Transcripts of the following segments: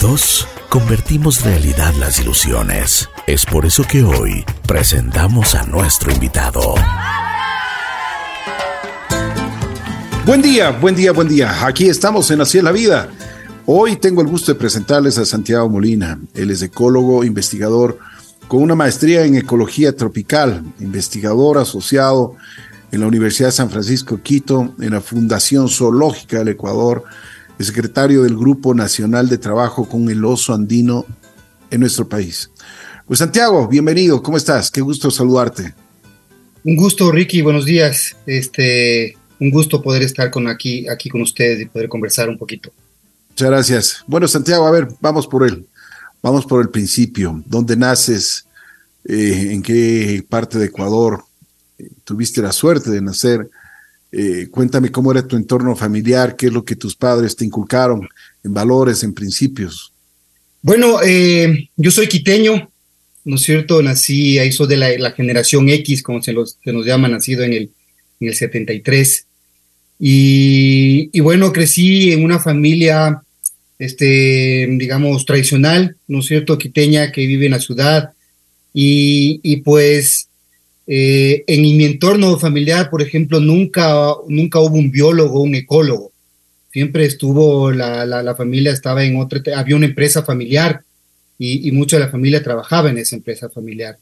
Juntos convertimos realidad las ilusiones. Es por eso que hoy presentamos a nuestro invitado. Buen día, buen día, buen día. Aquí estamos en Así es la Vida. Hoy tengo el gusto de presentarles a Santiago Molina. Él es ecólogo, investigador con una maestría en ecología tropical, investigador asociado en la Universidad de San Francisco Quito, en la Fundación Zoológica del Ecuador, el secretario del Grupo Nacional de Trabajo con el Oso Andino en nuestro país. Pues Santiago, bienvenido, ¿cómo estás? Qué gusto saludarte. Un gusto, Ricky, buenos días. Este, un gusto poder estar con aquí, aquí con ustedes y poder conversar un poquito. Muchas gracias. Bueno, Santiago, a ver, vamos por él. Vamos por el principio. ¿Dónde naces? Eh, ¿En qué parte de Ecuador eh, tuviste la suerte de nacer? Eh, cuéntame cómo era tu entorno familiar, qué es lo que tus padres te inculcaron en valores, en principios. Bueno, yo soy quiteño, ¿no es cierto? Nací, ahí soy de la, generación X, como se, nos llama, nacido en el, en el 73. Y, y, bueno, crecí en una familia este, digamos, tradicional, ¿no es cierto?, quiteña que vive en la ciudad. Y, y pues eh, en mi entorno familiar, por ejemplo, nunca, nunca hubo un biólogo, un ecólogo. Siempre estuvo, la, la, familia estaba en otra, había una empresa familiar y, y, mucha de la familia trabajaba en esa empresa familiar.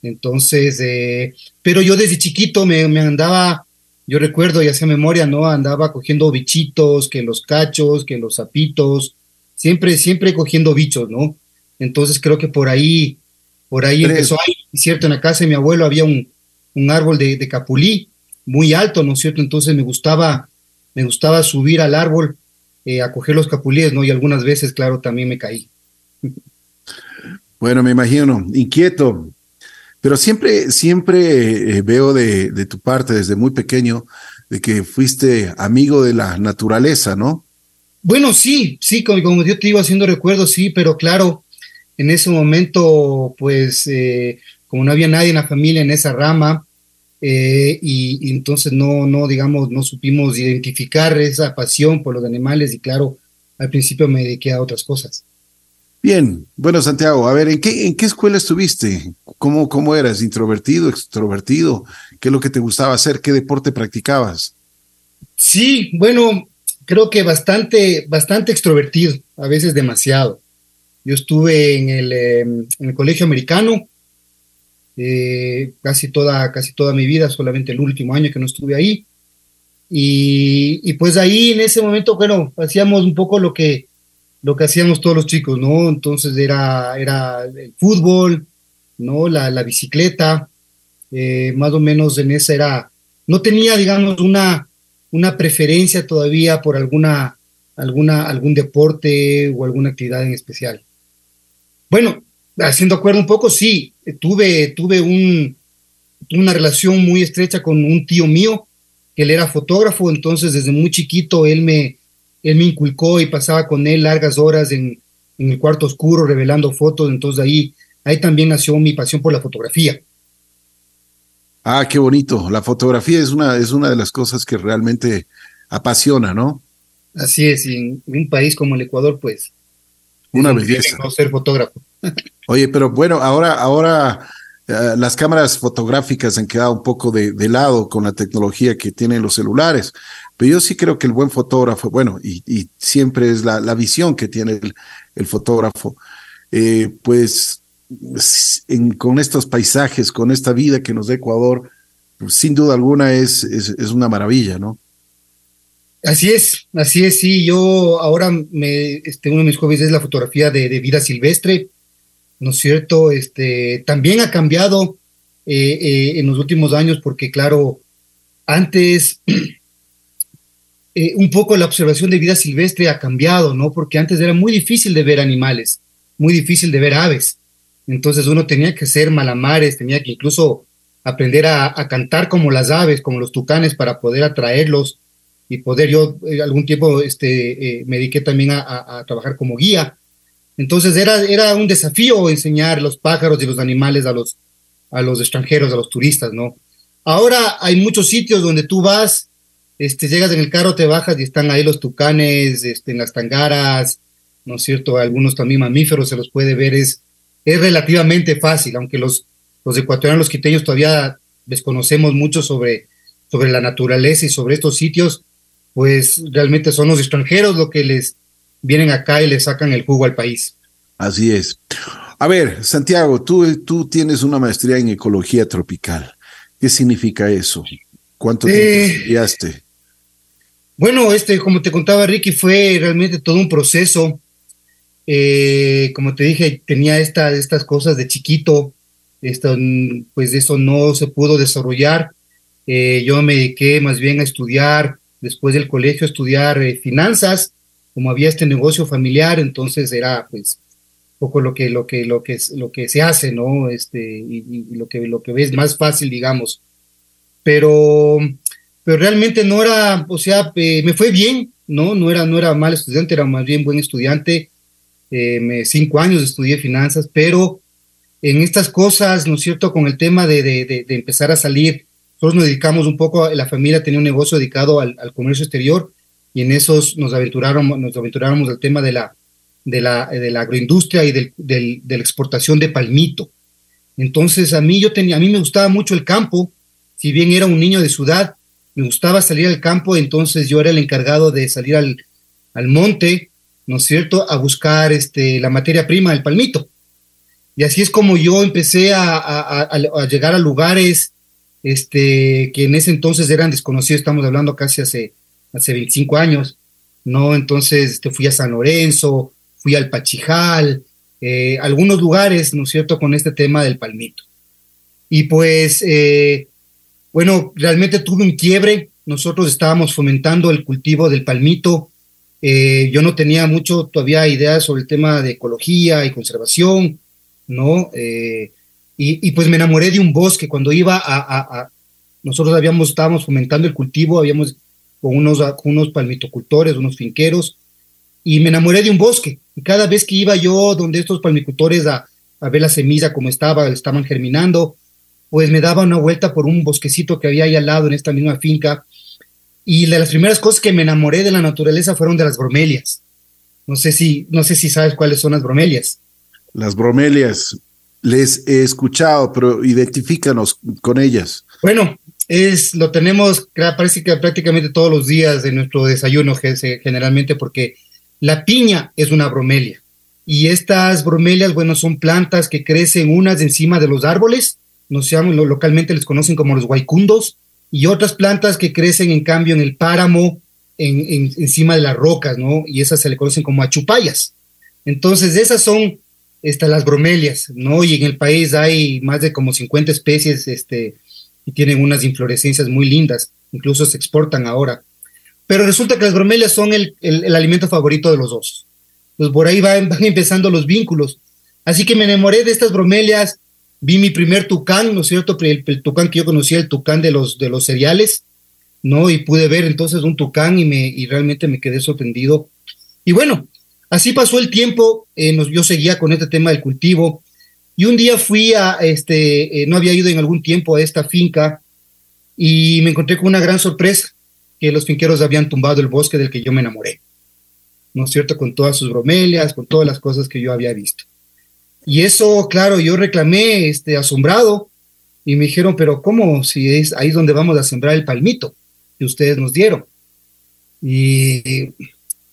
Entonces, eh, pero yo desde chiquito me, me andaba, yo recuerdo y hacía memoria, ¿no? Andaba cogiendo bichitos, que los cachos, que los sapitos, siempre, siempre cogiendo bichos, ¿no? Entonces creo que por ahí, por ahí empezó ahí, ¿cierto? En la casa de mi abuelo había un, un árbol de, de, capulí muy alto, ¿no es cierto? Entonces me gustaba, me gustaba subir al árbol eh, a coger los capulíes, ¿no? Y algunas veces, claro, también me caí. Bueno, me imagino, inquieto, pero siempre, siempre eh, veo de, de tu parte desde muy pequeño de que fuiste amigo de la naturaleza, ¿no? Bueno, sí, sí, como, yo te iba haciendo recuerdo, sí, pero claro, en ese momento, pues, eh, como no había nadie en la familia en esa rama, eh, y, entonces no, no, digamos, no supimos identificar esa pasión por los animales, y claro, al principio me dediqué a otras cosas. Bien, bueno, Santiago, a ver, ¿en qué, en qué escuela estuviste? ¿Cómo, ¿Cómo eras? ¿Introvertido, extrovertido? ¿Qué es lo que te gustaba hacer? ¿Qué deporte practicabas? Sí, bueno, creo que bastante, bastante extrovertido, a veces demasiado. Yo estuve en el, em, en el colegio americano eh, casi, toda, casi toda mi vida, solamente el último año que no estuve ahí. Y, pues ahí en ese momento, bueno, hacíamos un poco lo que, lo que hacíamos todos los chicos, ¿no? Entonces era, era el fútbol, ¿no? La, la bicicleta, eh, más o menos en esa era, no tenía, digamos, una, una preferencia todavía por alguna, alguna, algún deporte o alguna actividad en especial. Bueno, haciendo acuerdo un poco, sí, tuve, tuve un, una relación muy estrecha con un tío mío, que él era fotógrafo, entonces desde muy chiquito él me, él me inculcó y pasaba con él largas horas en, en el cuarto oscuro revelando fotos, entonces ahí, ahí también nació mi pasión por la fotografía. Ah, qué bonito. La fotografía es una, es una de las cosas que realmente apasiona, ¿no? Así es, y en un país como el Ecuador, pues. Una belleza. No ser fotógrafo. Oye, pero bueno, ahora, ahora uh, las cámaras fotográficas han quedado un poco de, de, lado con la tecnología que tienen los celulares. Pero yo sí creo que el buen fotógrafo, bueno, y, y siempre es la, la, visión que tiene el, el fotógrafo, eh, pues en, con estos paisajes, con esta vida que nos da Ecuador, pues, sin duda alguna es, es, es, una maravilla, ¿no? Así es, así es, sí. Yo ahora, me, este, uno de mis hobbies es la fotografía de, de vida silvestre, ¿no es cierto? Este, también ha cambiado eh, eh, en los últimos años porque, claro, antes eh, un poco la observación de vida silvestre ha cambiado, ¿no? Porque antes era muy difícil de ver animales, muy difícil de ver aves. Entonces uno tenía que ser malamares, tenía que incluso aprender a, a, cantar como las aves, como los tucanes, para poder atraerlos y poder, yo eh, algún tiempo este, eh, me dediqué también a, trabajar como guía. Entonces era, era un desafío enseñar los pájaros y los animales a los, a los extranjeros, a los turistas, ¿no? Ahora hay muchos sitios donde tú vas, este, llegas en el carro, te bajas y están ahí los tucanes, este, en las tangaras, ¿no es cierto? Algunos también mamíferos se los puede ver, es, es relativamente fácil, aunque los, los ecuatorianos, los quiteños todavía desconocemos mucho sobre, sobre la naturaleza y sobre estos sitios, pues realmente son los extranjeros los que les vienen acá y les sacan el jugo al país. Así es. A ver, Santiago, tú, tú tienes una maestría en ecología tropical. ¿Qué significa eso? ¿Cuánto tiempo eh, estudiaste? Bueno, este, como te contaba Ricky, fue realmente todo un proceso. Eh, como te dije, tenía esta, estas cosas de chiquito, esto, pues eso no se pudo desarrollar. Eh, yo me dediqué más bien a estudiar, después del colegio, estudiar finanzas, como había este negocio familiar, entonces era pues poco lo que, lo que, lo que, lo que se hace, ¿no? Este, y, lo que, lo que ves más fácil, digamos. Pero, pero realmente no era, o sea, me fue bien, ¿no? No era, no era mal estudiante, era más bien buen estudiante. Eh, me, cinco años estudié finanzas, pero en estas cosas, ¿no es cierto? Con el tema de, de, de, empezar a salir, nosotros nos dedicamos un poco, la familia tenía un negocio dedicado al, comercio exterior y en esos nos aventuraron, nos al tema de la, de la, de la agroindustria y del, de la exportación de palmito. Entonces a mí yo tenía, a mí me gustaba mucho el campo, si bien era un niño de ciudad, me gustaba salir al campo, entonces yo era el encargado de salir al, al monte, ¿no es cierto?, a buscar este, la materia prima del palmito. Y así es como yo empecé a, a, llegar a lugares este, que en ese entonces eran desconocidos, estamos hablando casi hace, hace 25 años, ¿no? Entonces este, fui a San Lorenzo, fui al Pachijal, eh, algunos lugares, ¿no es cierto?, con este tema del palmito. Y pues, eh, bueno, realmente tuve un quiebre, nosotros estábamos fomentando el cultivo del palmito, eh, yo no tenía mucho todavía ideas sobre el tema de ecología y conservación, ¿no? Y, pues me enamoré de un bosque cuando iba a, nosotros habíamos, estábamos fomentando el cultivo, habíamos con unos, unos palmitocultores, unos finqueros, y me enamoré de un bosque. Y cada vez que iba yo donde estos palmicultores a, a ver la semilla como estaba, estaban germinando, pues me daba una vuelta por un bosquecito que había ahí al lado en esta misma finca. Y de las primeras cosas que me enamoré de la naturaleza fueron de las bromelias. No sé si, no sé si sabes cuáles son las bromelias. Las bromelias, les he escuchado, pero identifícanos con ellas. Bueno, es, lo tenemos, parece que prácticamente todos los días de nuestro desayuno, generalmente, porque la piña es una bromelia. Y estas bromelias, bueno, son plantas que crecen unas encima de los árboles, no llaman, localmente les conocen como los guaycundos, y otras plantas que crecen en cambio en el páramo, en, encima de las rocas, ¿no? Y esas se le conocen como achupayas. Entonces, esas son estas, las bromelias, ¿no? Y en el país hay más de como 50 especies, este, y tienen unas inflorescencias muy lindas, incluso se exportan ahora. Pero resulta que las bromelias son el, el, alimento favorito de los osos. Pues por ahí van, van, empezando los vínculos. Así que me enamoré de estas bromelias, vi mi primer tucán, ¿no es cierto? El, el, tucán que yo conocía, el tucán de los, de los cereales, ¿no? Y pude ver entonces un tucán y, me, y realmente me quedé sorprendido. Y bueno, así pasó el tiempo, eh, nos, yo seguía con este tema del cultivo, y un día fui a, este, eh, no había ido en algún tiempo a esta finca, y me encontré con una gran sorpresa que los finqueros habían tumbado el bosque del que yo me enamoré, ¿no es cierto? Con todas sus bromelias, con todas las cosas que yo había visto. Y eso, claro, yo reclamé, este, asombrado, y me dijeron, pero ¿cómo? Si es ahí donde vamos a sembrar el palmito que ustedes nos dieron. Y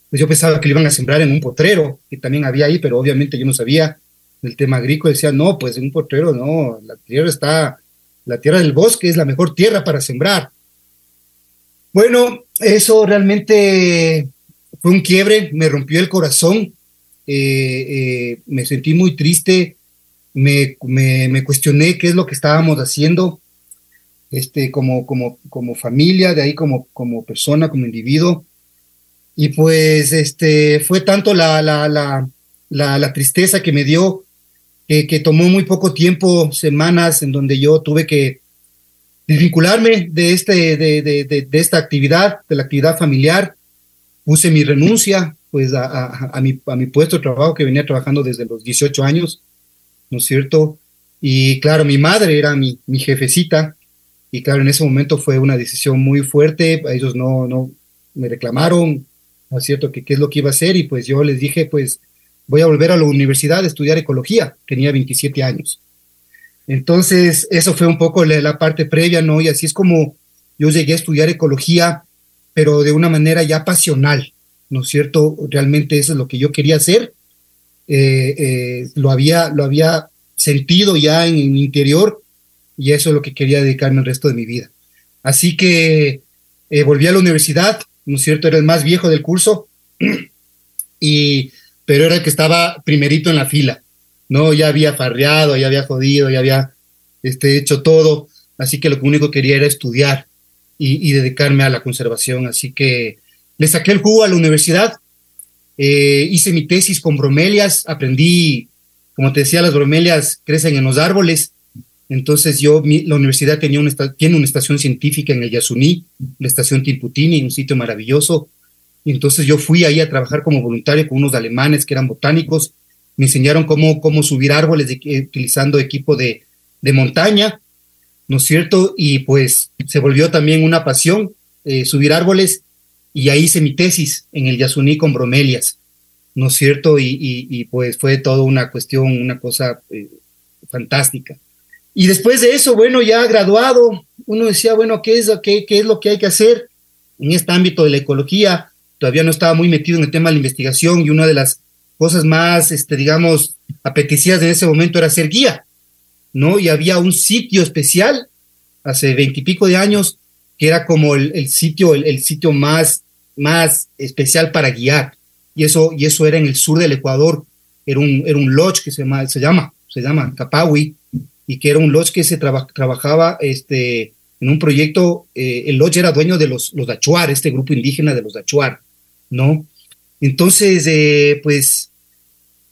pues yo pensaba que lo iban a sembrar en un potrero, que también había ahí, pero obviamente yo no sabía del tema agrícola. Decía, no, pues en un potrero no, la tierra está, la tierra del bosque es la mejor tierra para sembrar. Bueno, eso realmente fue un quiebre, me rompió el corazón, eh, eh, me sentí muy triste, me, me, cuestioné qué es lo que estábamos haciendo este, como, como, como familia, de ahí como, como persona, como individuo. Y pues este, fue tanto la, la, la, la, tristeza que me dio que, que tomó muy poco tiempo, semanas, en donde yo tuve que desvincularme de, este, de, de, de, esta actividad, de la actividad familiar. Puse mi renuncia pues a, a, mi, a mi puesto de trabajo que venía trabajando desde los 18 años, ¿no es cierto? Y claro, mi madre era mi, mi jefecita y claro, en ese momento fue una decisión muy fuerte, ellos no, no me reclamaron, ¿no es cierto?, que qué es lo que iba a hacer y pues yo les dije, pues voy a volver a la universidad a estudiar ecología. Tenía 27 años. Entonces, eso fue un poco la, parte previa, ¿no? Y así es como yo llegué a estudiar ecología, pero de una manera ya pasional, ¿no es cierto? Realmente eso es lo que yo quería hacer. Eh, eh, lo, había, lo había sentido ya en mi interior y eso es lo que quería dedicarme el resto de mi vida. Así que eh, volví a la universidad, ¿no es cierto? Era el más viejo del curso, y, pero era el que estaba primerito en la fila, ¿no? Ya había farreado, ya había jodido, ya había este, hecho todo, así que lo único que quería era estudiar y, dedicarme a la conservación, así que le saqué el jugo a la universidad, eh, hice mi tesis con bromelias, aprendí, como te decía, las bromelias crecen en los árboles, entonces yo, la universidad tenía una, tiene una estación científica en el Yasuní, la estación Timputini, un sitio maravilloso. Y entonces yo fui ahí a trabajar como voluntario con unos alemanes que eran botánicos. Me enseñaron cómo, cómo subir árboles utilizando equipo de, de, montaña, ¿no es cierto? Y pues se volvió también una pasión eh, subir árboles. Y ahí hice mi tesis en el Yasuní con bromelias, ¿no es cierto? Y, y, pues fue toda una cuestión, una cosa eh, fantástica. Y después de eso, bueno, ya graduado, uno decía, bueno, ¿qué es, qué, qué es lo que hay que hacer en este ámbito de la ecología? Todavía no estaba muy metido en el tema de la investigación y una de las cosas más, este, digamos, apetecidas en ese momento era ser guía, ¿no? Y había un sitio especial hace veintipico de años que era como el, sitio, el, sitio más, más especial para guiar. Y eso, y eso era en el sur del Ecuador, era un, era un lodge que se llama, se llama, se llama Capawi, y que era un lodge que se trabajaba este, en un proyecto, eh, el lodge era dueño de los, los Dachuar, este grupo indígena de los Dachuar, ¿no? Entonces, eh, pues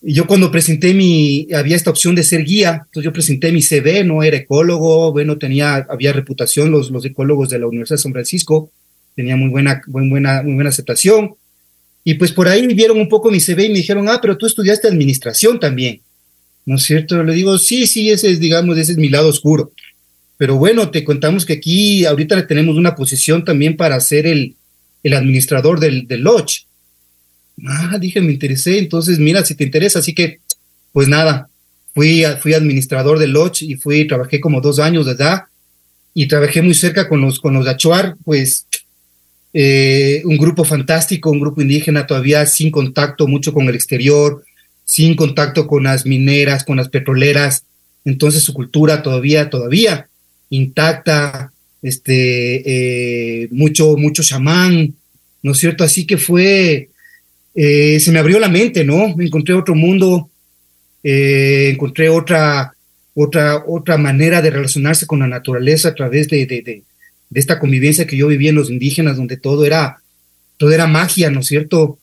yo cuando presenté mi, había esta opción de ser guía, entonces yo presenté mi CV, no era ecólogo, bueno, tenía, había reputación los, los ecólogos de la Universidad de San Francisco, tenía muy buena, muy buena, muy buena aceptación, y pues por ahí vieron un poco mi CV y me dijeron, ah, pero tú estudiaste administración también. ¿No es cierto? Le digo, sí, sí, ese es, digamos, ese es mi lado oscuro. Pero bueno, te contamos que aquí ahorita tenemos una posición también para ser el, el administrador del, del lodge. Ah, dije, me interesé, entonces mira, si te interesa, así que, pues nada, fui, fui administrador del lodge y fui, trabajé como dos años de edad y trabajé muy cerca con los, con los Achuar, pues eh, un grupo fantástico, un grupo indígena todavía sin contacto mucho con el exterior, sin contacto con las mineras, con las petroleras, entonces su cultura todavía, todavía intacta, este, eh, mucho, mucho chamán, ¿no es cierto? Así que fue, eh, se me abrió la mente, ¿no? Encontré otro mundo, eh, encontré otra, otra, otra manera de relacionarse con la naturaleza a través de, de, de, de, esta convivencia que yo vivía en los indígenas, donde todo era, todo era magia, ¿no es cierto?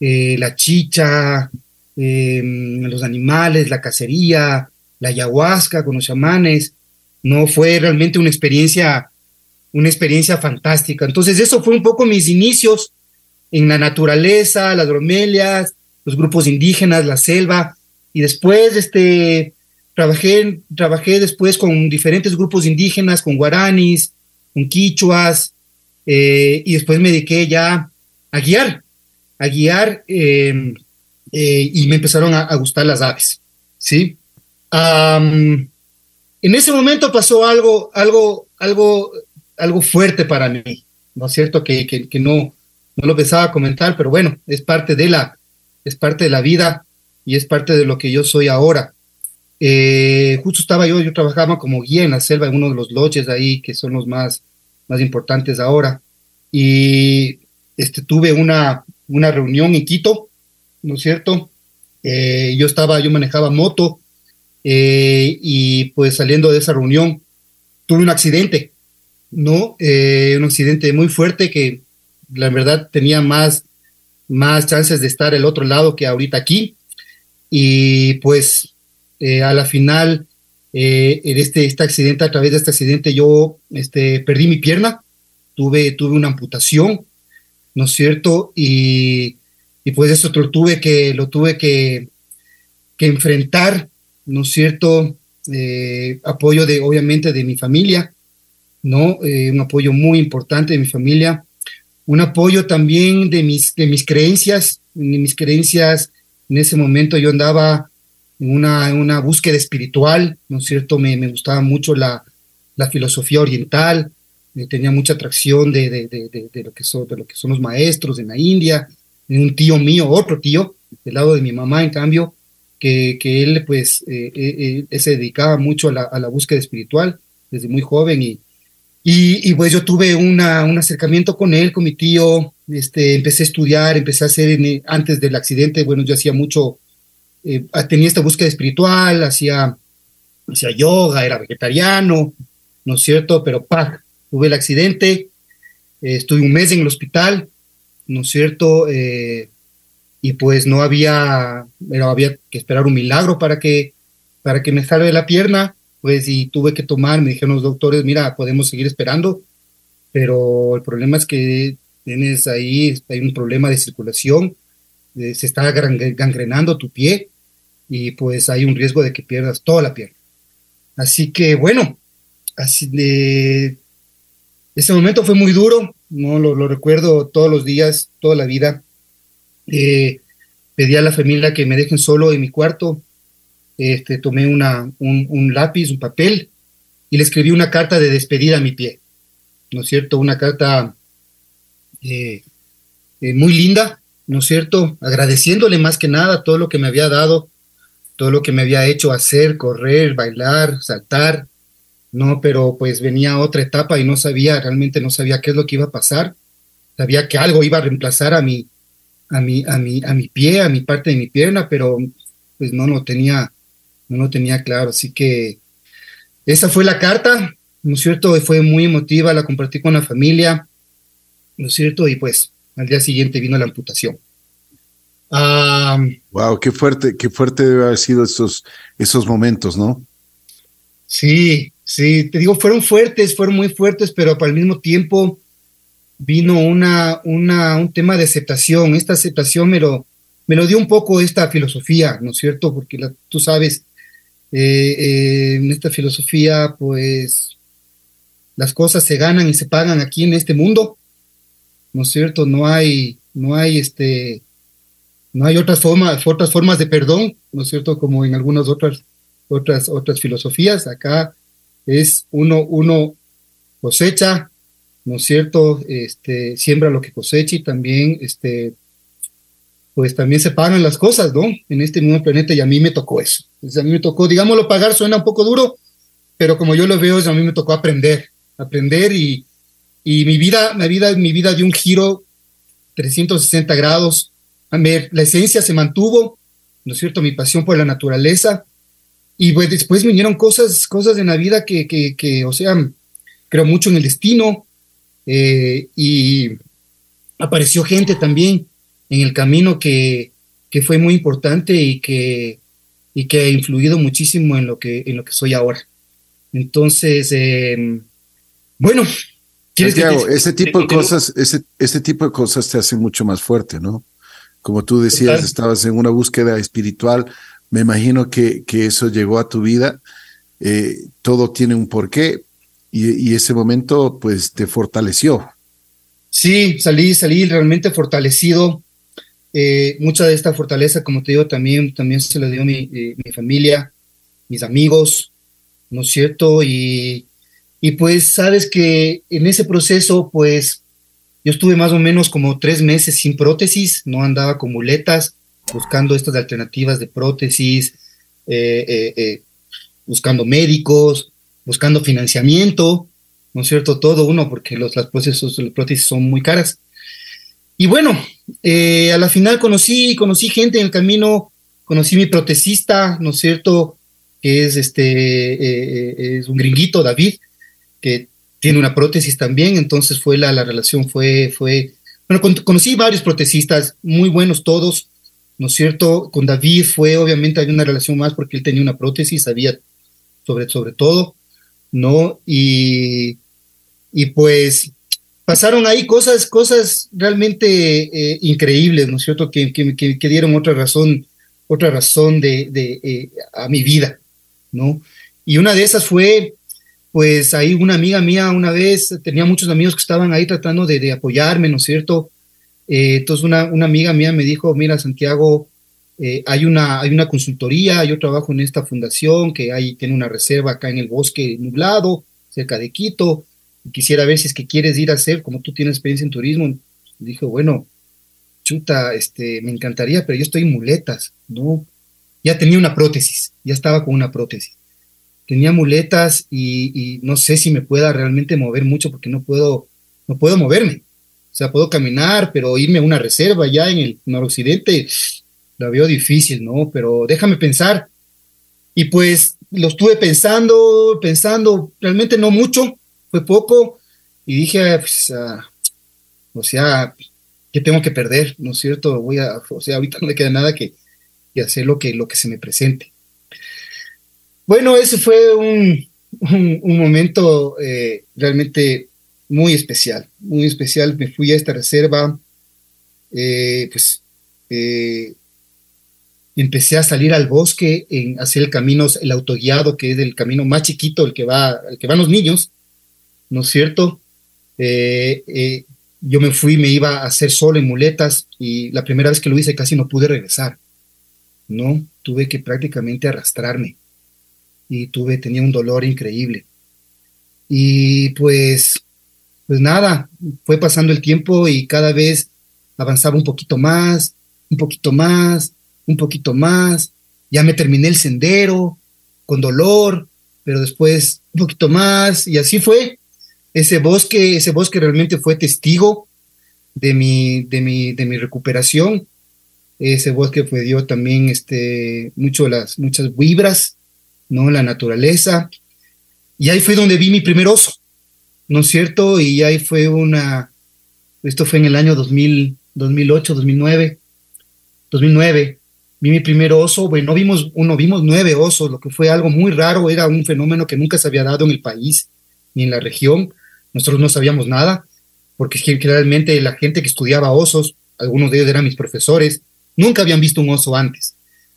la chicha, Em, los animales, la cacería, la ayahuasca con los chamanes. No fue realmente una experiencia, una experiencia fantástica. Entonces, eso fue un poco mis inicios en la naturaleza, las bromelias, los grupos indígenas, la selva. Y después, este, trabajé, trabajé después con diferentes grupos indígenas, con guaranis, con quichuas, eh, y después me dediqué ya a guiar, a guiar eh, eh, y me empezaron a, gustar las aves, ¿sí? en ese momento pasó algo, algo, algo, algo fuerte para mí, ¿no es cierto? Que, que, no, no lo pensaba comentar, pero bueno, es parte de la, es parte de la vida y es parte de lo que yo soy ahora. Eh, justo estaba yo, yo trabajaba como guía en la selva, en uno de los lodges ahí, que son los más, más importantes ahora, y este, tuve una, una reunión en Quito ¿no es cierto? Eh, yo estaba, yo manejaba moto eh, y pues saliendo de esa reunión tuve un accidente, ¿no? Eh, un accidente muy fuerte que la verdad tenía más, más chances de estar el otro lado que ahorita aquí. Y pues a la final, en este, este accidente, a través de este accidente, yo este, perdí mi pierna, tuve, tuve una amputación, ¿no es cierto? Y y pues eso lo tuve que, lo tuve que, que enfrentar, ¿no es cierto? Eh, apoyo de, obviamente, de mi familia, ¿no? Eh, un apoyo muy importante de mi familia, un apoyo también de mis, de mis creencias, de mis creencias En ese momento yo andaba en una, una búsqueda espiritual, ¿no es cierto? Me, me gustaba mucho la, la filosofía oriental, tenía mucha atracción de, de, de, de, lo que son, de lo que son los maestros en la India, un tío mío, otro tío, del lado de mi mamá, en cambio, que, que él pues eh, eh, eh, se dedicaba mucho a la, a la, búsqueda espiritual desde muy joven y, y, pues yo tuve una, un acercamiento con él, con mi tío, este, empecé a estudiar, empecé a hacer, antes del accidente, bueno, yo hacía mucho, tenía esta búsqueda espiritual, hacía, hacía yoga, era vegetariano, ¿no es cierto? Pero pa, tuve el accidente, estuve un mes en el hospital, ¿no es cierto? Eh, y pues no había, pero había que esperar un milagro para que, para que me salve la pierna, pues y tuve que tomar, me dijeron los doctores, mira, podemos seguir esperando, pero el problema es que tienes ahí, hay un problema de circulación, eh, se está gangrenando tu pie y pues hay un riesgo de que pierdas toda la pierna. Así que bueno, así de ese momento fue muy duro, no lo, recuerdo todos los días, toda la vida. Eh, pedí a la familia que me dejen solo en mi cuarto. Este, tomé una, un, lápiz, un papel y le escribí una carta de despedida a mi pie. ¿No es cierto? Una carta eh, eh, muy linda, ¿no es cierto? Agradeciéndole más que nada todo lo que me había dado, todo lo que me había hecho hacer, correr, bailar, saltar, ¿no? Pero pues venía otra etapa y no sabía, realmente no sabía qué es lo que iba a pasar. Sabía que algo iba a reemplazar a mi, a mi, a mi, a mi pie, a mi parte de mi pierna, pero pues no lo tenía, no lo tenía claro. Así que esa fue la carta, ¿no es cierto? Fue muy emotiva, la compartí con la familia, ¿no es cierto? Y pues al día siguiente vino la amputación. wow, qué fuerte, qué fuerte debe haber sido esos, esos momentos, ¿no? Sí, sí, te digo, fueron fuertes, fueron muy fuertes, pero al mismo tiempo vino una, una, un tema de aceptación. Esta aceptación me lo, me lo dio un poco esta filosofía, ¿no es cierto? Porque tú sabes, eh, eh, en esta filosofía, pues las cosas se ganan y se pagan aquí en este mundo, ¿no es cierto? No hay, no hay este, no hay otras formas, otras formas de perdón, ¿no es cierto? Como en algunas otras, otras, otras filosofías. Acá es uno, uno cosecha ¿no es cierto? Este, siembra lo que cosecha y también, este, pues también se pagan las cosas, ¿no? En este nuevo planeta y a mí me tocó eso. a mí me tocó, digámoslo, pagar suena un poco duro, pero como yo lo veo, a mí me tocó aprender, aprender y, y mi vida, mi vida, mi vida dio un giro 360 grados. A ver, la esencia se mantuvo, ¿no es cierto? Mi pasión por la naturaleza. Y pues después vinieron cosas, cosas en la vida que, que, que o sea, creo mucho en el destino, eh, y apareció gente también en el camino que, que fue muy importante y que, y que ha influido muchísimo en lo que, en lo que soy ahora. Entonces, eh, bueno, Santiago, ese tipo de cosas, ese, ese tipo de cosas te hacen mucho más fuerte, ¿no? Como tú decías, estabas en una búsqueda espiritual. Me imagino que, que eso llegó a tu vida. Eh, todo tiene un porqué, y, ese momento pues te fortaleció. Sí, salí, salí realmente fortalecido. Eh, mucha de esta fortaleza, como te digo, también, también se la dio mi, eh, mi familia, mis amigos, ¿no es cierto? Y, y pues sabes que en ese proceso, pues yo estuve más o menos como tres meses sin prótesis, no andaba con muletas, buscando estas alternativas de prótesis, eh, buscando médicos, buscando financiamiento, ¿no es cierto? Todo uno, porque los, las prótesis, las prótesis son muy caras. Y bueno, eh, a la final conocí, conocí gente en el camino, conocí mi protesista, ¿no es cierto? Que es este, eh, eh, es un gringuito, David, que tiene una prótesis también, entonces fue la, la relación fue, fue, bueno, conocí varios protesistas, muy buenos todos, ¿no es cierto? Con David fue, obviamente, había una relación más porque él tenía una prótesis, sabía sobre, sobre todo. ¿no? Y, y pues pasaron ahí cosas, cosas realmente eh, increíbles, ¿no es cierto? Que, que, dieron otra razón, otra razón de, de eh, a mi vida, ¿no? Y una de esas fue, pues ahí una amiga mía una vez, tenía muchos amigos que estaban ahí tratando de, de apoyarme, ¿no es cierto? Eh, entonces una, amiga mía me dijo, mira Santiago, eh, hay, una, hay una consultoría, yo trabajo en esta fundación que hay, tiene una reserva acá en el bosque nublado, cerca de Quito. quisiera ver si es que quieres ir a hacer, como tú tienes experiencia en turismo. Dije, bueno, chuta, este, me encantaría, pero yo estoy en muletas, ¿no? Ya tenía una prótesis, ya estaba con una prótesis. Tenía muletas y, no sé si me pueda realmente mover mucho porque no puedo, no puedo moverme. O sea, puedo caminar, pero irme a una reserva ya en el noroccidente, la veo difícil, ¿no? Pero déjame pensar. Y pues lo estuve pensando, pensando, realmente no mucho, fue poco, y dije, pues, ah, o sea, ¿qué tengo que perder? ¿No es cierto? Voy a, o sea, ahorita no me queda nada que, hacer lo que, lo que se me presente. Bueno, ese fue un, un, momento eh, realmente muy especial, muy especial. Me fui a esta reserva, eh, pues eh, empecé a salir al bosque, en hacer el camino, el autoguiado, que es el camino más chiquito, el que va, el que van los niños, ¿no es cierto? Eh, yo me fui, me iba a hacer solo en muletas y la primera vez que lo hice casi no pude regresar, ¿no? Tuve que prácticamente arrastrarme y tuve, tenía un dolor increíble. Y pues pues nada, fue pasando el tiempo y cada vez avanzaba un poquito más, un poquito más, un poquito más. Ya me terminé el sendero con dolor, pero después un poquito más y así fue. Ese bosque, ese bosque realmente fue testigo de mi, de mi, de mi recuperación. Ese bosque fue dio también este, mucho muchas vibras, ¿no? La naturaleza. Y ahí fue donde vi mi primer oso. ¿No es cierto? Y ahí fue una, esto fue en el año 2000, 2008, 2009, 2009, vi mi primer oso, bueno, vimos uno, vimos nueve osos, lo que fue algo muy raro, era un fenómeno que nunca se había dado en el país ni en la región, nosotros no sabíamos nada, porque generalmente la gente que estudiaba osos, algunos de ellos eran mis profesores, nunca habían visto un oso antes.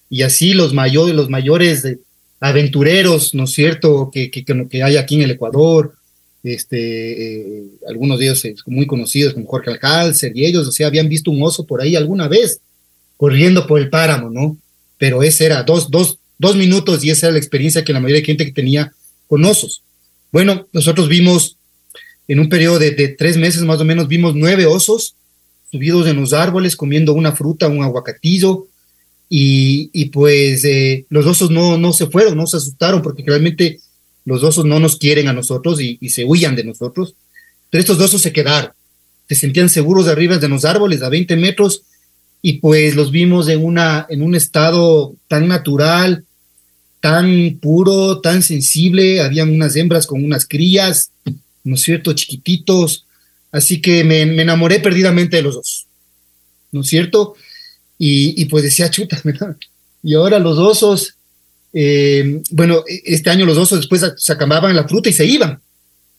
Y así los mayores, los mayores aventureros, ¿no es cierto?, que, que, que hay aquí en el Ecuador, este, eh, algunos de ellos eh, muy conocidos como Jorge Alcalcer y ellos, o sea, habían visto un oso por ahí alguna vez corriendo por el páramo, ¿no? Pero ese era dos, dos, dos minutos y esa era la experiencia que la mayoría de gente que tenía con osos. Bueno, nosotros vimos en un periodo de, tres meses más o menos, vimos nueve osos subidos en los árboles comiendo una fruta, un aguacatillo, y, y pues eh, los osos no, no se fueron, no se asustaron porque realmente los osos no nos quieren a nosotros y, se huyan de nosotros, pero estos osos se quedaron, se sentían seguros arriba de los árboles a 20 metros y pues los vimos en, una, en un estado tan natural, tan puro, tan sensible, habían unas hembras con unas crías, ¿no es cierto?, chiquititos, así que me, enamoré perdidamente de los osos, ¿no es cierto? Y, y pues decía, chuta, y ahora los osos eh, bueno, e, este año los osos después se acababan la fruta y se iban,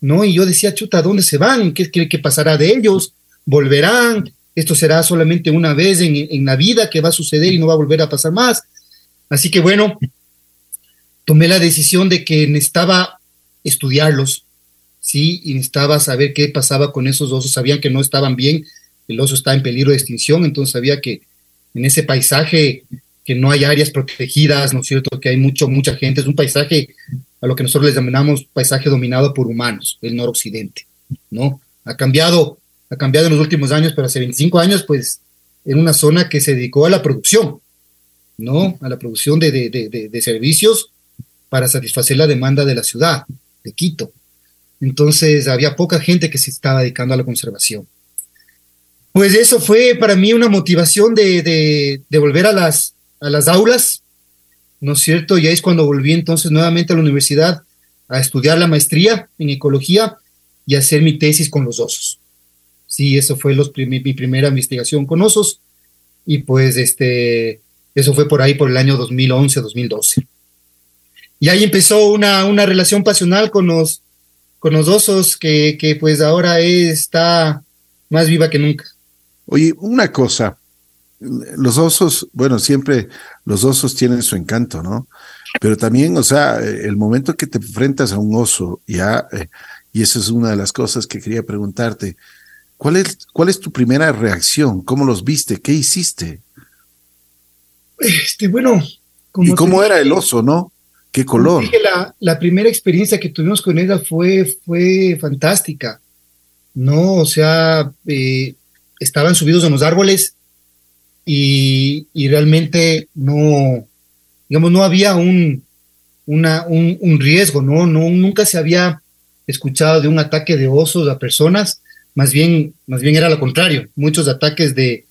¿no? Y yo decía, chuta, ¿dónde se van? ¿Qué, qué, pasará de ellos? ¿Volverán? Esto será solamente una vez en, en, la vida que va a suceder y no va a volver a pasar más. Así que bueno, tomé la decisión de que necesitaba estudiarlos, ¿sí? Y necesitaba saber qué pasaba con esos osos. Sabían que no estaban bien, el oso está en peligro de extinción, entonces sabía que en ese paisaje que no hay áreas protegidas, ¿no es cierto? Que hay mucho, mucha gente. Es un paisaje a lo que nosotros les llamamos paisaje dominado por humanos, el noroccidente, ¿no? Ha cambiado, ha cambiado en los últimos años, pero hace 25 años, pues, en una zona que se dedicó a la producción, ¿no? A la producción de, de, de servicios para satisfacer la demanda de la ciudad, de Quito. Entonces, había poca gente que se estaba dedicando a la conservación. Pues eso fue para mí una motivación de, volver a las, a las aulas, ¿no es cierto? Y ahí es cuando volví entonces nuevamente a la universidad a estudiar la maestría en ecología y hacer mi tesis con los osos. Sí, eso fue mi, primera investigación con osos y pues este, eso fue por ahí por el año 2011, 2012. Y ahí empezó una, una relación pasional con los, con los osos que, que pues ahora está más viva que nunca. Oye, una cosa, los osos, bueno, siempre los osos tienen su encanto, ¿no? Pero también, o sea, el momento que te enfrentas a un oso, ya, eh, y eso es una de las cosas que quería preguntarte, ¿cuál es, cuál es tu primera reacción? ¿Cómo los viste? ¿Qué hiciste? Este, bueno. ¿Y cómo era el oso, no? ¿Qué color? la, la, primera experiencia que tuvimos con ella fue, fue fantástica. No, o sea, eh, estaban subidos en los árboles y, y, realmente no, digamos, no había un, una, un, un, riesgo, ¿no? ¿no? Nunca se había escuchado de un ataque de osos a personas, más bien, más bien era lo contrario, muchos ataques de,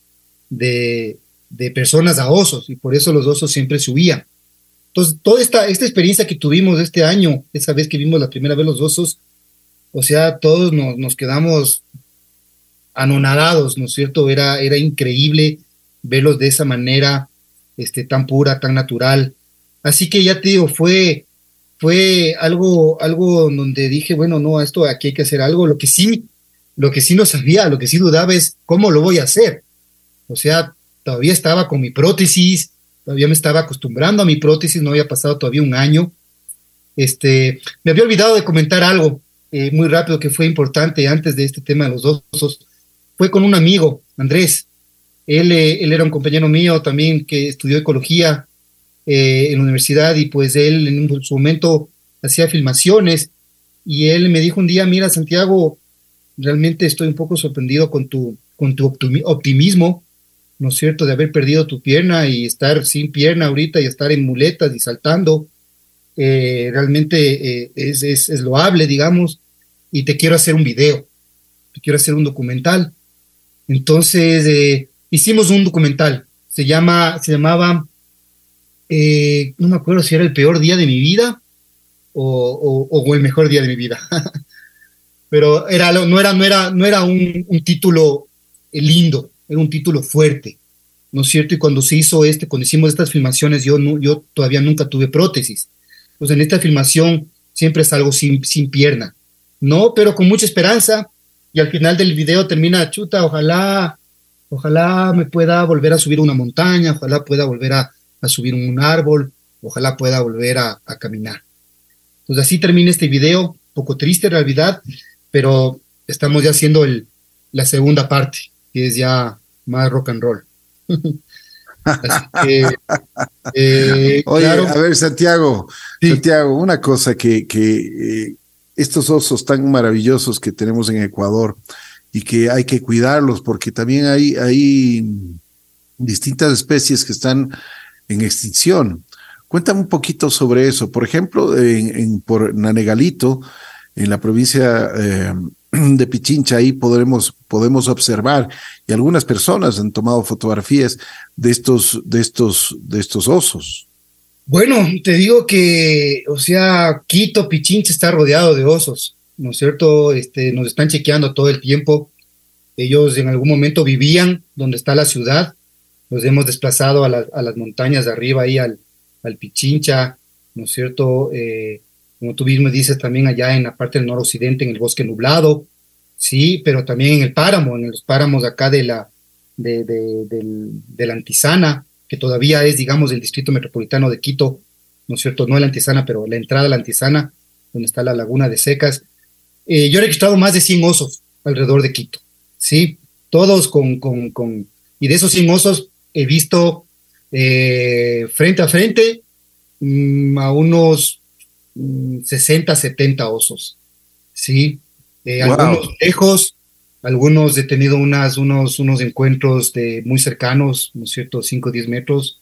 de, de personas a osos y por eso los osos siempre subían. Entonces, toda esta, esta experiencia que tuvimos este año, esa vez que vimos la primera vez los osos, o sea, todos nos, nos quedamos anonadados, ¿no es cierto? Era, era increíble verlos de esa manera, este, tan pura, tan natural. Así que ya te digo, fue, fue algo, algo donde dije, bueno, no, esto aquí hay que hacer algo. Lo que sí, lo que sí no sabía, lo que sí dudaba es cómo lo voy a hacer. O sea, todavía estaba con mi prótesis, todavía me estaba acostumbrando a mi prótesis, no había pasado todavía un año. Este, me había olvidado de comentar algo eh, muy rápido que fue importante antes de este tema de los osos. Fue con un amigo, Andrés. Él, eh, él era un compañero mío también que estudió ecología eh, en la universidad y pues él en su momento hacía filmaciones y él me dijo un día, mira Santiago, realmente estoy un poco sorprendido con tu, con tu optimismo ¿no es cierto?, de haber perdido tu pierna y estar sin pierna ahorita y estar en muletas y saltando, eh, realmente eh, es, es, es, loable, digamos, y te quiero hacer un video, te quiero hacer un documental. Entonces, eh, hicimos un documental, se, llama, se llamaba, no me acuerdo si era el peor día de mi vida o, o, el mejor día de mi vida. Pero era, no era, no era, no era un, título lindo, era un título fuerte, ¿no es cierto? Y cuando se hizo este, cuando hicimos estas filmaciones, yo, no, yo todavía nunca tuve prótesis. Pues en esta filmación siempre salgo sin, sin pierna, ¿no? Pero con mucha esperanza. Y al final del video termina, chuta, ojalá, ojalá me pueda volver a subir una montaña, ojalá pueda volver a, a subir un árbol, ojalá pueda volver a, a caminar. Pues así termina este video, poco triste en realidad, pero estamos ya haciendo el, la segunda parte es ya más rock and roll. Eh, Oye, a ver, Santiago, Santiago, una cosa que, que eh, estos osos tan maravillosos que tenemos en Ecuador y que hay que cuidarlos porque también hay, hay distintas especies que están en extinción. Cuéntame un poquito sobre eso. Por ejemplo, en, por Nanegalito, en la provincia eh, de Pichincha, ahí podremos, podemos observar, y algunas personas han tomado fotografías de estos, de estos, de estos osos. Bueno, te digo que, o sea, Quito, Pichincha está rodeado de osos, ¿no es cierto? Este, nos están chequeando todo el tiempo. Ellos en algún momento vivían donde está la ciudad, los hemos desplazado a, las montañas de arriba, ahí al, al Pichincha, ¿no es cierto? Eh, como tú mismo dices, también allá en la parte del noroccidente, en el bosque nublado, sí, pero también en el páramo, en los páramos acá de la, de, de, la Antisana, que todavía es, digamos, el distrito metropolitano de Quito, ¿no es cierto? No la Antisana, pero la entrada a la Antisana, donde está la laguna de secas. Eh, yo he registrado más de 100 osos alrededor de Quito, sí, todos con, con, con y de esos 100 osos he visto eh, frente a frente mm, a unos 60, mm, 70 osos, ¿sí? Eh, algunos lejos, algunos he tenido unas, unos, unos encuentros de muy cercanos, ¿no es cierto? 5 o 10 metros.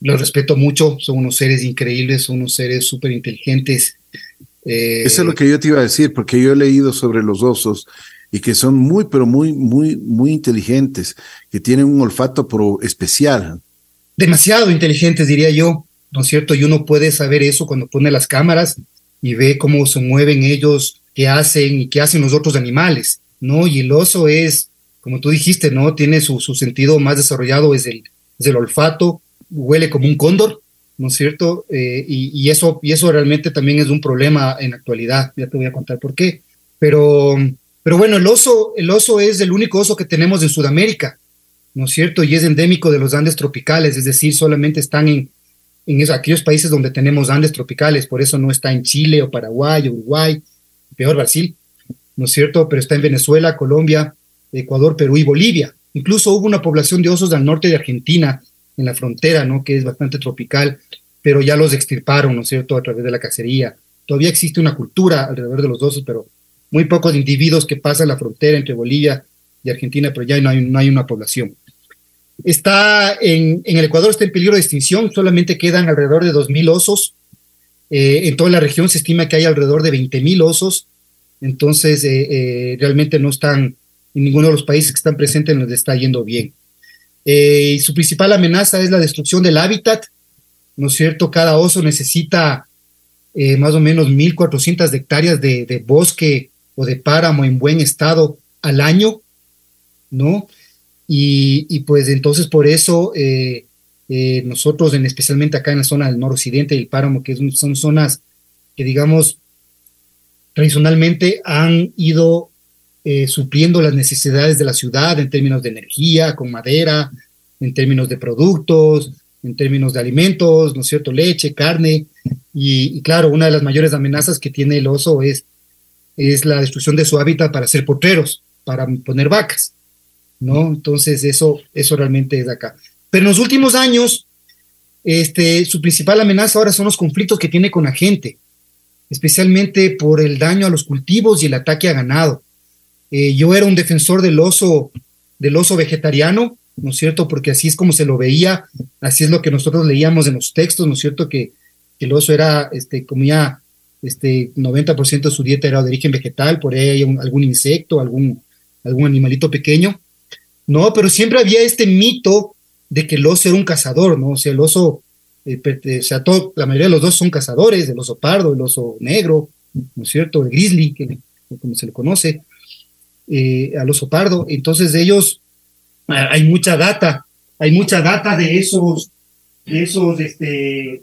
Los respeto mucho, son unos seres increíbles, son unos seres súper inteligentes. Eh, Eso es lo que yo te iba a decir, porque yo he leído sobre los osos y que son muy, pero muy, muy, muy inteligentes, que tienen un olfato pro especial. Demasiado inteligentes, diría yo. ¿no es cierto? Y uno puede saber eso cuando pone las cámaras y ve cómo se mueven ellos, qué hacen y qué hacen los otros animales, ¿no? Y el oso es, como tú dijiste, ¿no? Tiene su, su sentido más desarrollado, es el, es el olfato, huele como un cóndor, ¿no es cierto? Eh, y, eso, y eso realmente también es un problema en actualidad, ya te voy a contar por qué. Pero, pero bueno, el oso, el oso es el único oso que tenemos en Sudamérica, ¿no es cierto? Y es endémico de los Andes tropicales, es decir, solamente están en, en aquellos países donde tenemos Andes tropicales, por eso no está en Chile o Paraguay o Uruguay, peor Brasil, ¿no es cierto? Pero está en Venezuela, Colombia, Ecuador, Perú y Bolivia. Incluso hubo una población de osos del norte de Argentina en la frontera, ¿no? Que es bastante tropical, pero ya los extirparon, ¿no es cierto?, a través de la cacería. Todavía existe una cultura alrededor de los osos, pero muy pocos individuos que pasan la frontera entre Bolivia y Argentina, pero ya no hay, no hay una población. Está en, el Ecuador está en peligro de extinción, solamente quedan alrededor de 2.000 osos. Eh, en toda la región se estima que hay alrededor de 20.000 osos, entonces eh, eh, realmente no están en ninguno de los países que están presentes les está yendo bien. Eh, su principal amenaza es la destrucción del hábitat, ¿no es cierto? Cada oso necesita eh, más o menos 1.400 hectáreas de, de, bosque o de páramo en buen estado al año, ¿no? Y, y pues entonces por eso eh, nosotros, en, especialmente acá en la zona del noroccidente del páramo, que son zonas que digamos tradicionalmente han ido eh, supliendo las necesidades de la ciudad en términos de energía, con madera, en términos de productos, en términos de alimentos, ¿no es cierto? Leche, carne. Y, claro, una de las mayores amenazas que tiene el oso es, es la destrucción de su hábitat para hacer potreros, para poner vacas, ¿no? Entonces, eso, eso realmente es acá. Pero en los últimos años, este, su principal amenaza ahora son los conflictos que tiene con la gente, especialmente por el daño a los cultivos y el ataque a ganado. Eh, yo era un defensor del oso, del oso vegetariano, ¿no es cierto? Porque así es como se lo veía, así es lo que nosotros leíamos en los textos, ¿no es cierto? Que, el oso era, este, comía, este, 90% de su dieta era de origen vegetal, por ahí un, algún insecto, algún, algún animalito pequeño. No, pero siempre había este mito de que el oso era un cazador, ¿no? O sea, el oso, eh, o sea, todo, la mayoría de los dos son cazadores, el oso pardo, el oso negro, ¿no es cierto? El grizzly, que, como se le conoce eh, al oso pardo. Entonces ellos, hay mucha data, hay mucha data de esos, de esos, este,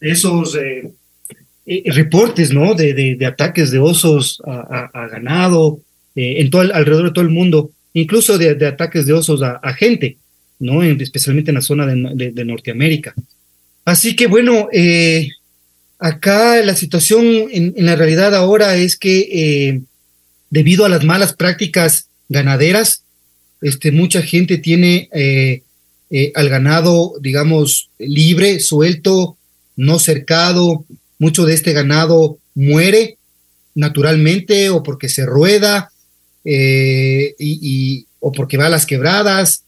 de esos eh, eh, reportes, ¿no? De, de, ataques de osos a, ganado en todo alrededor de todo el mundo, incluso de, ataques de osos a, gente, ¿no? En, especialmente en la zona de, Norteamérica. Así que bueno, acá la situación en, la realidad ahora es que debido a las malas prácticas ganaderas, este, mucha gente tiene eh, eh, al ganado, digamos, libre, suelto, no cercado. Mucho de este ganado muere naturalmente o porque se rueda eh, y, o porque va a las quebradas.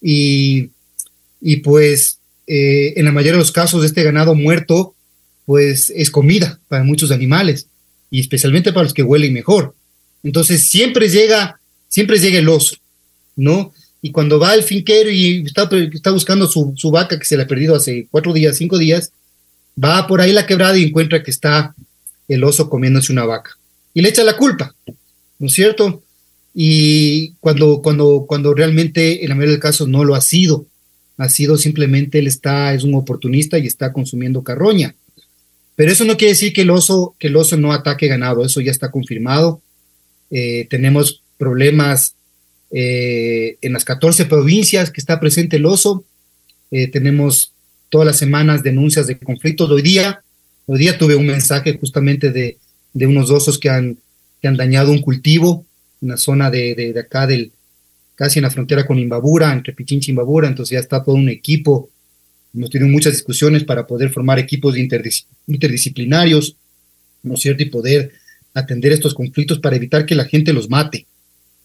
Y, y pues en la mayoría de los casos este ganado muerto pues es comida para muchos animales y especialmente para los que huelen mejor. Entonces siempre llega, siempre llega el oso, ¿no? Y cuando va el finquero y está, está buscando su, su, vaca que se le ha perdido hace cuatro días, cinco días, va por ahí la quebrada y encuentra que está el oso comiéndose una vaca. Y le echa la culpa, ¿no es cierto? Y cuando, cuando, cuando realmente en la mayoría de casos no lo ha sido, ha sido simplemente él está, es un oportunista y está consumiendo carroña. Pero eso no quiere decir que el oso, que el oso no ataque ganado, eso ya está confirmado eh, tenemos problemas eh, en las 14 provincias que está presente el oso, eh, tenemos todas las semanas denuncias de conflictos. Hoy día, hoy día tuve un mensaje justamente de, de unos osos que han, que han dañado un cultivo en la zona de, de, acá del, casi en la frontera con Imbabura, entre Pichincha y Imbabura, entonces ya está todo un equipo. Hemos tenido muchas discusiones para poder formar equipos interdis interdisciplinarios, ¿no es cierto? Y poder atender estos conflictos para evitar que la gente los mate.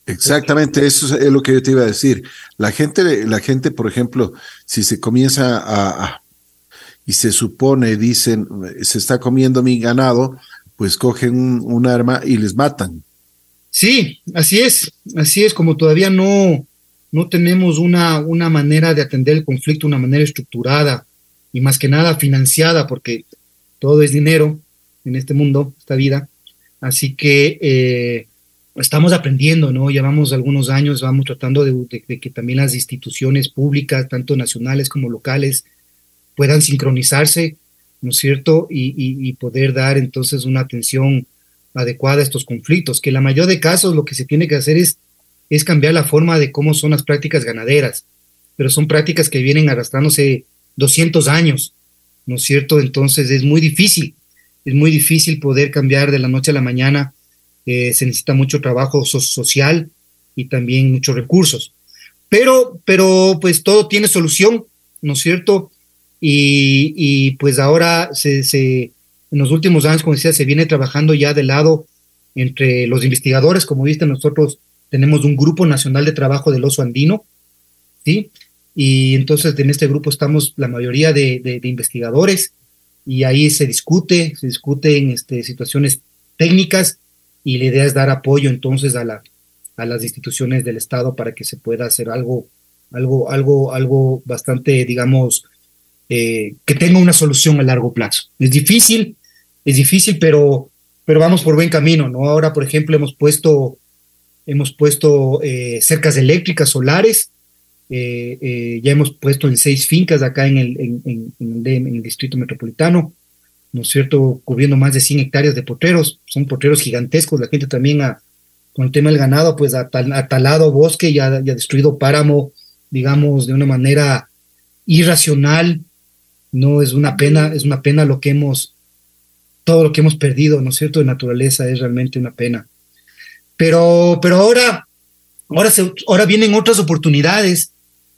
Exactamente, eso es lo que yo te iba a decir. La gente, la gente, por ejemplo, si se comienza a, a y se supone, dicen, se está comiendo mi ganado, pues cogen un, un, arma y les matan. Sí, así es, así es, como todavía no, no tenemos una, una manera de atender el conflicto, una manera estructurada y más que nada financiada, porque todo es dinero en este mundo, esta vida. Así que eh, estamos aprendiendo, ¿no? Llevamos algunos años, vamos tratando de, que también las instituciones públicas, tanto nacionales como locales, puedan sincronizarse, ¿no es cierto? Y, poder dar entonces una atención adecuada a estos conflictos, que la mayor de casos lo que se tiene que hacer es, es cambiar la forma de cómo son las prácticas ganaderas, pero son prácticas que vienen arrastrándose 200 años, ¿no es cierto? Entonces es muy difícil es muy difícil poder cambiar de la noche a la mañana, eh, se necesita mucho trabajo so social y también muchos recursos. Pero, pero pues todo tiene solución, ¿no es cierto? Y, pues ahora se, se, en los últimos años, como decía, se viene trabajando ya de lado entre los investigadores, como viste, nosotros tenemos un grupo nacional de trabajo del oso andino, ¿sí? Y entonces en este grupo estamos la mayoría de, investigadores y ahí se discute, se discuten este, situaciones técnicas y la idea es dar apoyo entonces a, la, a las instituciones del Estado para que se pueda hacer algo, algo, algo, algo bastante, digamos, eh, que tenga una solución a largo plazo. Es difícil, es difícil, pero, pero vamos por buen camino, ¿no? Ahora, por ejemplo, hemos puesto, hemos puesto eh, cercas eléctricas solares, eh, ya hemos puesto en seis fincas acá en el, en, el, distrito metropolitano, ¿no es cierto? Cubriendo más de 100 hectáreas de potreros, son potreros gigantescos, la gente también ha, con el tema del ganado, pues ha, talado bosque y ha, ha destruido páramo, digamos, de una manera irracional, no es una pena, es una pena lo que hemos, todo lo que hemos perdido, ¿no es cierto?, de naturaleza es realmente una pena. Pero, pero ahora, ahora, se, ahora vienen otras oportunidades,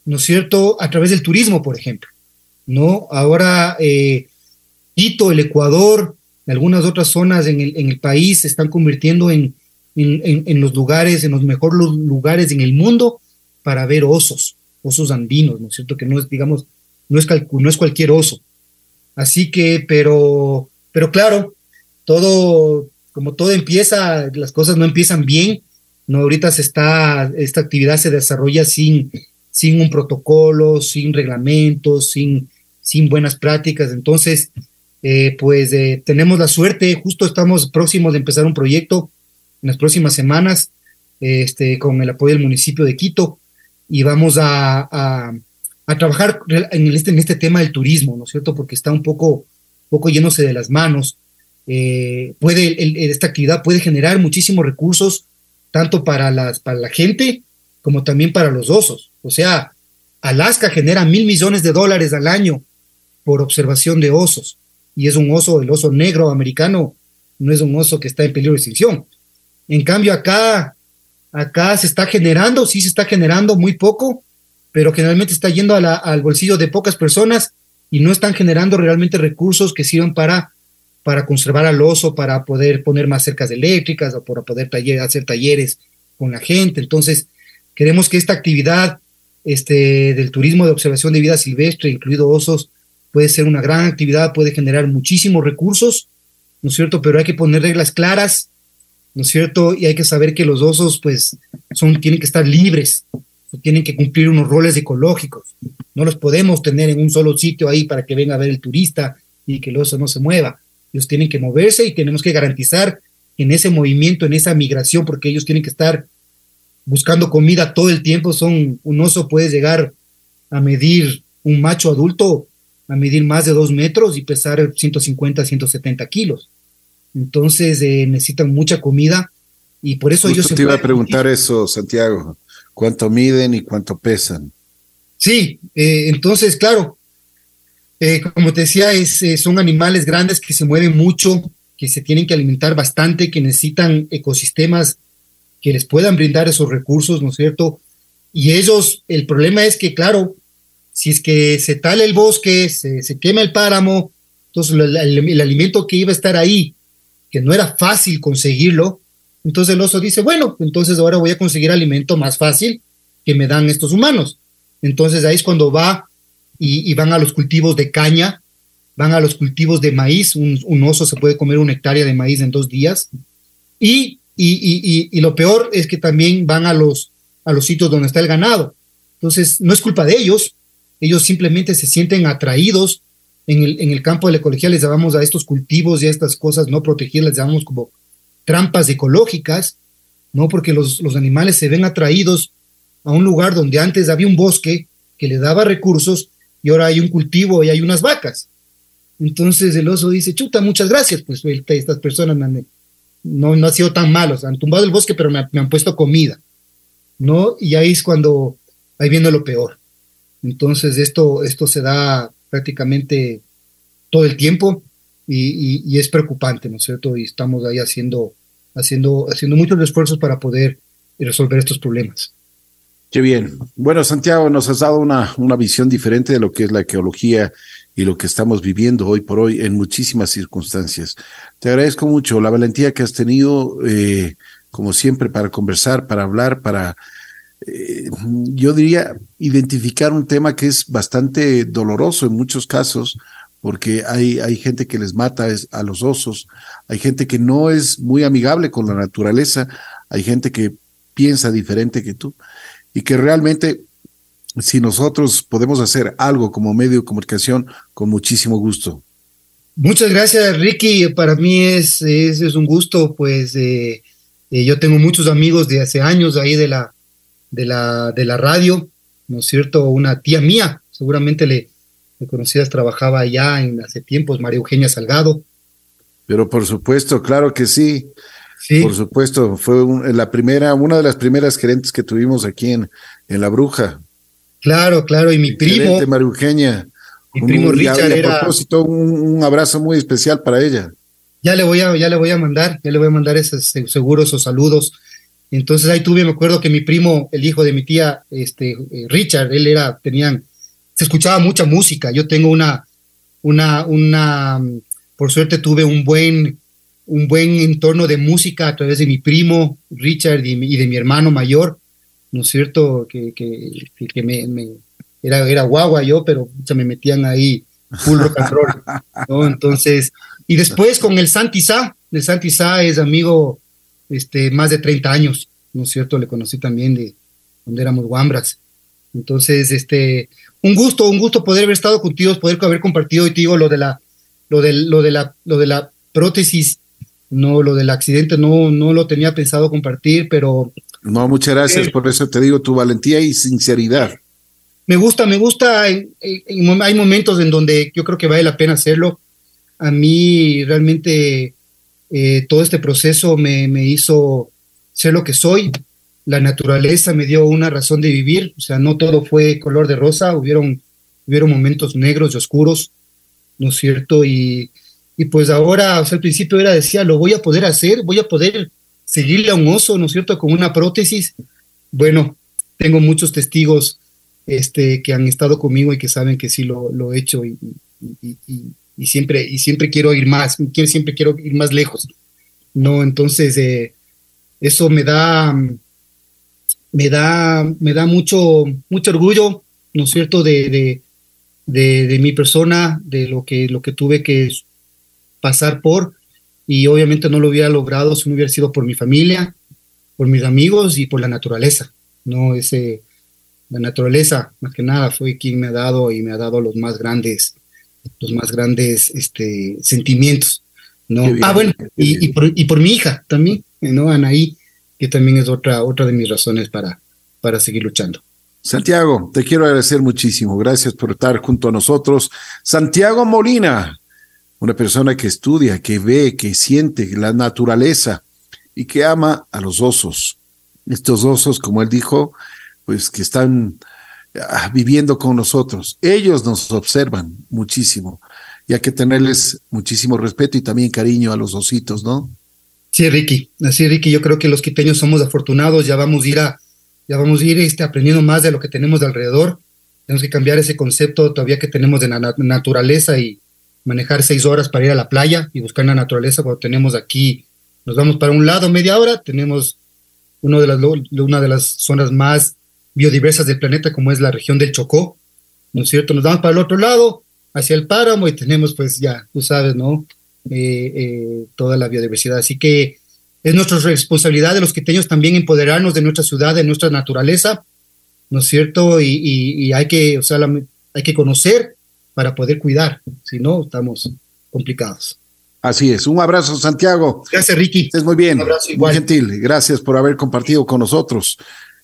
¿no es cierto?, a través del turismo, por ejemplo, ¿no? Ahora, eh, Quito, el Ecuador, algunas otras zonas en el, en el país se están convirtiendo en, en, en, los lugares, en los mejores lugares en el mundo para ver osos, osos andinos, ¿no es cierto? Que no es, digamos, no es, no es cualquier oso. Así que, pero, pero claro, todo, como todo empieza, las cosas no empiezan bien, ¿no? Ahorita se está, esta actividad se desarrolla sin, sin un protocolo, sin reglamentos, sin, sin buenas prácticas. Entonces, eh, pues eh, tenemos la suerte, justo estamos próximos de empezar un proyecto en las próximas semanas, este, con el apoyo del municipio de Quito, y vamos a a trabajar en este, en este tema del turismo, ¿no es cierto? Porque está un poco, poco yéndose de las manos. Eh, puede, esta actividad puede generar muchísimos recursos, tanto para, las, para la gente como también para los osos. O sea, Alaska genera mil millones de dólares al año por observación de osos. Y es un oso, el oso negro americano, no es un oso que está en peligro de extinción. En cambio, acá, acá se está generando, sí se está generando muy poco, pero generalmente está yendo al bolsillo de pocas personas y no están generando realmente recursos que sirvan para, para conservar al oso, para poder poner más cercas eléctricas o para poder hacer talleres con la gente. Entonces, queremos que esta actividad este, del turismo de observación de vida silvestre, incluido osos, puede ser una gran actividad, puede generar muchísimos recursos, ¿no es cierto? Pero hay que poner reglas claras, ¿no es cierto? Y hay que saber que los osos, pues, son, tienen que estar libres, tienen que cumplir unos roles ecológicos. No los podemos tener en un solo sitio ahí para que venga a ver el turista y que el oso no se mueva. Ellos tienen que moverse y tenemos que garantizar en ese movimiento, en esa migración, porque ellos tienen que estar buscando comida todo el tiempo. Son, un oso puede llegar a medir, un macho adulto, a medir más de dos metros y pesar 150, 170 kilos. Entonces eh, necesitan mucha comida y por eso ellos... Te iba a preguntar eso, Santiago cuánto miden y cuánto pesan. Sí, eh, entonces, claro, eh, como te decía, es, son animales grandes que se mueven mucho, que se tienen que alimentar bastante, que necesitan ecosistemas que les puedan brindar esos recursos, ¿no es cierto? Y ellos, el problema es que, claro, si es que se tala el bosque, se, se quema el páramo, entonces el, el, alimento que iba a estar ahí, que no era fácil conseguirlo, entonces el oso dice, bueno, entonces ahora voy a conseguir alimento más fácil que me dan estos humanos. Entonces ahí es cuando va y, van a los cultivos de caña, van a los cultivos de maíz, un, oso se puede comer una hectárea de maíz en dos días. Y, y, lo peor es que también van a los, a los sitios donde está el ganado. Entonces no es culpa de ellos, ellos simplemente se sienten atraídos. En el, en el campo de la ecología les llamamos a estos cultivos y a estas cosas no protegidas, les llamamos como trampas ecológicas, ¿no? Porque los, los animales se ven atraídos a un lugar donde antes había un bosque que le daba recursos y ahora hay un cultivo y hay unas vacas. Entonces el oso dice, chuta, muchas gracias, pues estas personas no, no ha sido tan malos, han tumbado el bosque, pero me, han puesto comida, ¿no? Y ahí es cuando, ahí viene lo peor. Entonces esto, esto se da prácticamente todo el tiempo y, y, es preocupante, ¿no es cierto? Y estamos ahí haciendo haciendo, haciendo muchos esfuerzos para poder resolver estos problemas. Qué bien. Bueno, Santiago, nos has dado una, una visión diferente de lo que es la ecología y lo que estamos viviendo hoy por hoy en muchísimas circunstancias. Te agradezco mucho la valentía que has tenido, eh, como siempre, para conversar, para hablar, para, eh, yo diría, identificar un tema que es bastante doloroso en muchos casos, porque hay, hay gente que les mata a los osos, hay gente que no es muy amigable con la naturaleza, hay gente que piensa diferente que tú y que realmente si nosotros podemos hacer algo como medio de comunicación, con muchísimo gusto. Muchas gracias, Ricky. Para mí es, es, un gusto, pues eh, eh, yo tengo muchos amigos de hace años ahí de la, de la, de la radio, ¿no es cierto? Una tía mía, seguramente le, le conocías, trabajaba allá en hace tiempos, María Eugenia Salgado. Pero por supuesto, claro que sí. Por supuesto, fue la primera, una de las primeras gerentes que tuvimos aquí en, en La Bruja. Claro, claro, y mi primo. María Eugenia. Mi primo Richard a propósito, un, abrazo muy especial para ella. Ya le voy a, ya le voy a mandar, ya le voy a mandar esos seguros o saludos. Entonces ahí tuve, me acuerdo que mi primo, el hijo de mi tía, este, eh, Richard, él era, tenían, se escuchaba mucha música. Yo tengo una, una, una, por suerte tuve un buen un buen entorno de música a través de mi primo Richard y, de mi hermano mayor, ¿no es cierto? Que, que, me, era, era guagua yo, pero se me metían ahí full rock and roll, ¿no? Entonces, y después con el Santi Sa, el Santi Sa es amigo este, más de 30 años, ¿no es cierto? Le conocí también de cuando éramos guambras. Entonces, este, un gusto, un gusto poder haber estado contigo, poder haber compartido y te digo lo de la, lo de, lo de la, lo de la prótesis no, lo del accidente no, no lo tenía pensado compartir, pero... No, muchas gracias, por eso te digo tu valentía y sinceridad. Me gusta, me gusta, hay momentos en donde yo creo que vale la pena hacerlo. A mí realmente eh, todo este proceso me, me hizo ser lo que soy. La naturaleza me dio una razón de vivir, o sea, no todo fue color de rosa, hubieron, hubieron momentos negros y oscuros, ¿no es cierto? Y, y pues ahora, o sea, al principio era, decía, lo voy a poder hacer, voy a poder seguirle a un oso, ¿no es cierto?, con una prótesis. Bueno, tengo muchos testigos este, que han estado conmigo y que saben que sí lo, he hecho y, siempre, y siempre quiero ir más, siempre quiero ir más lejos. No, entonces, eh, eso me da, me da, me da mucho, mucho orgullo, ¿no es cierto?, de, de, de, de mi persona, de lo que, lo que tuve que pasar por y obviamente no lo hubiera logrado si no hubiera sido por mi familia, por mis amigos y por la naturaleza. No, ese, la naturaleza, más que nada, fue quien me ha dado y me ha dado los más grandes, los más grandes este, sentimientos. ¿no? ah, bueno, y, por, y, por, mi hija también, ¿no? Anaí, que también es otra, otra de mis razones para, para seguir luchando. Santiago, te quiero agradecer muchísimo. Gracias por estar junto a nosotros. Santiago Molina, una persona que estudia, que ve, que siente la naturaleza y que ama a los osos. Estos osos, como él dijo, pues que están ah, viviendo con nosotros. Ellos nos observan muchísimo y hay que tenerles muchísimo respeto y también cariño a los ositos, ¿no? Sí, Ricky, así Ricky, yo creo que los quiteños somos afortunados, ya vamos a ir a, ya vamos a ir este, aprendiendo más de lo que tenemos de alrededor. Tenemos que cambiar ese concepto todavía que tenemos de la naturaleza y, manejar seis horas para ir a la playa y buscar la naturaleza cuando tenemos aquí, nos vamos para un lado media hora, tenemos uno de las, una de las zonas más biodiversas del planeta como es la región del Chocó, ¿no es cierto? Nos vamos para el otro lado, hacia el páramo y tenemos pues ya, tú sabes, ¿no? Eh, eh, toda la biodiversidad. Así que es nuestra responsabilidad de los quiteños también empoderarnos de nuestra ciudad, de nuestra naturaleza, ¿no es cierto? Y, hay que, o sea, hay que conocer para poder cuidar, si no, estamos complicados. Así es. Un abrazo, Santiago. Gracias, Ricky. Es muy bien. Un abrazo igual. Muy gentil. Gracias por haber compartido con nosotros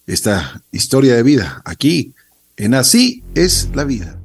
esta historia de vida aquí en Así es la vida.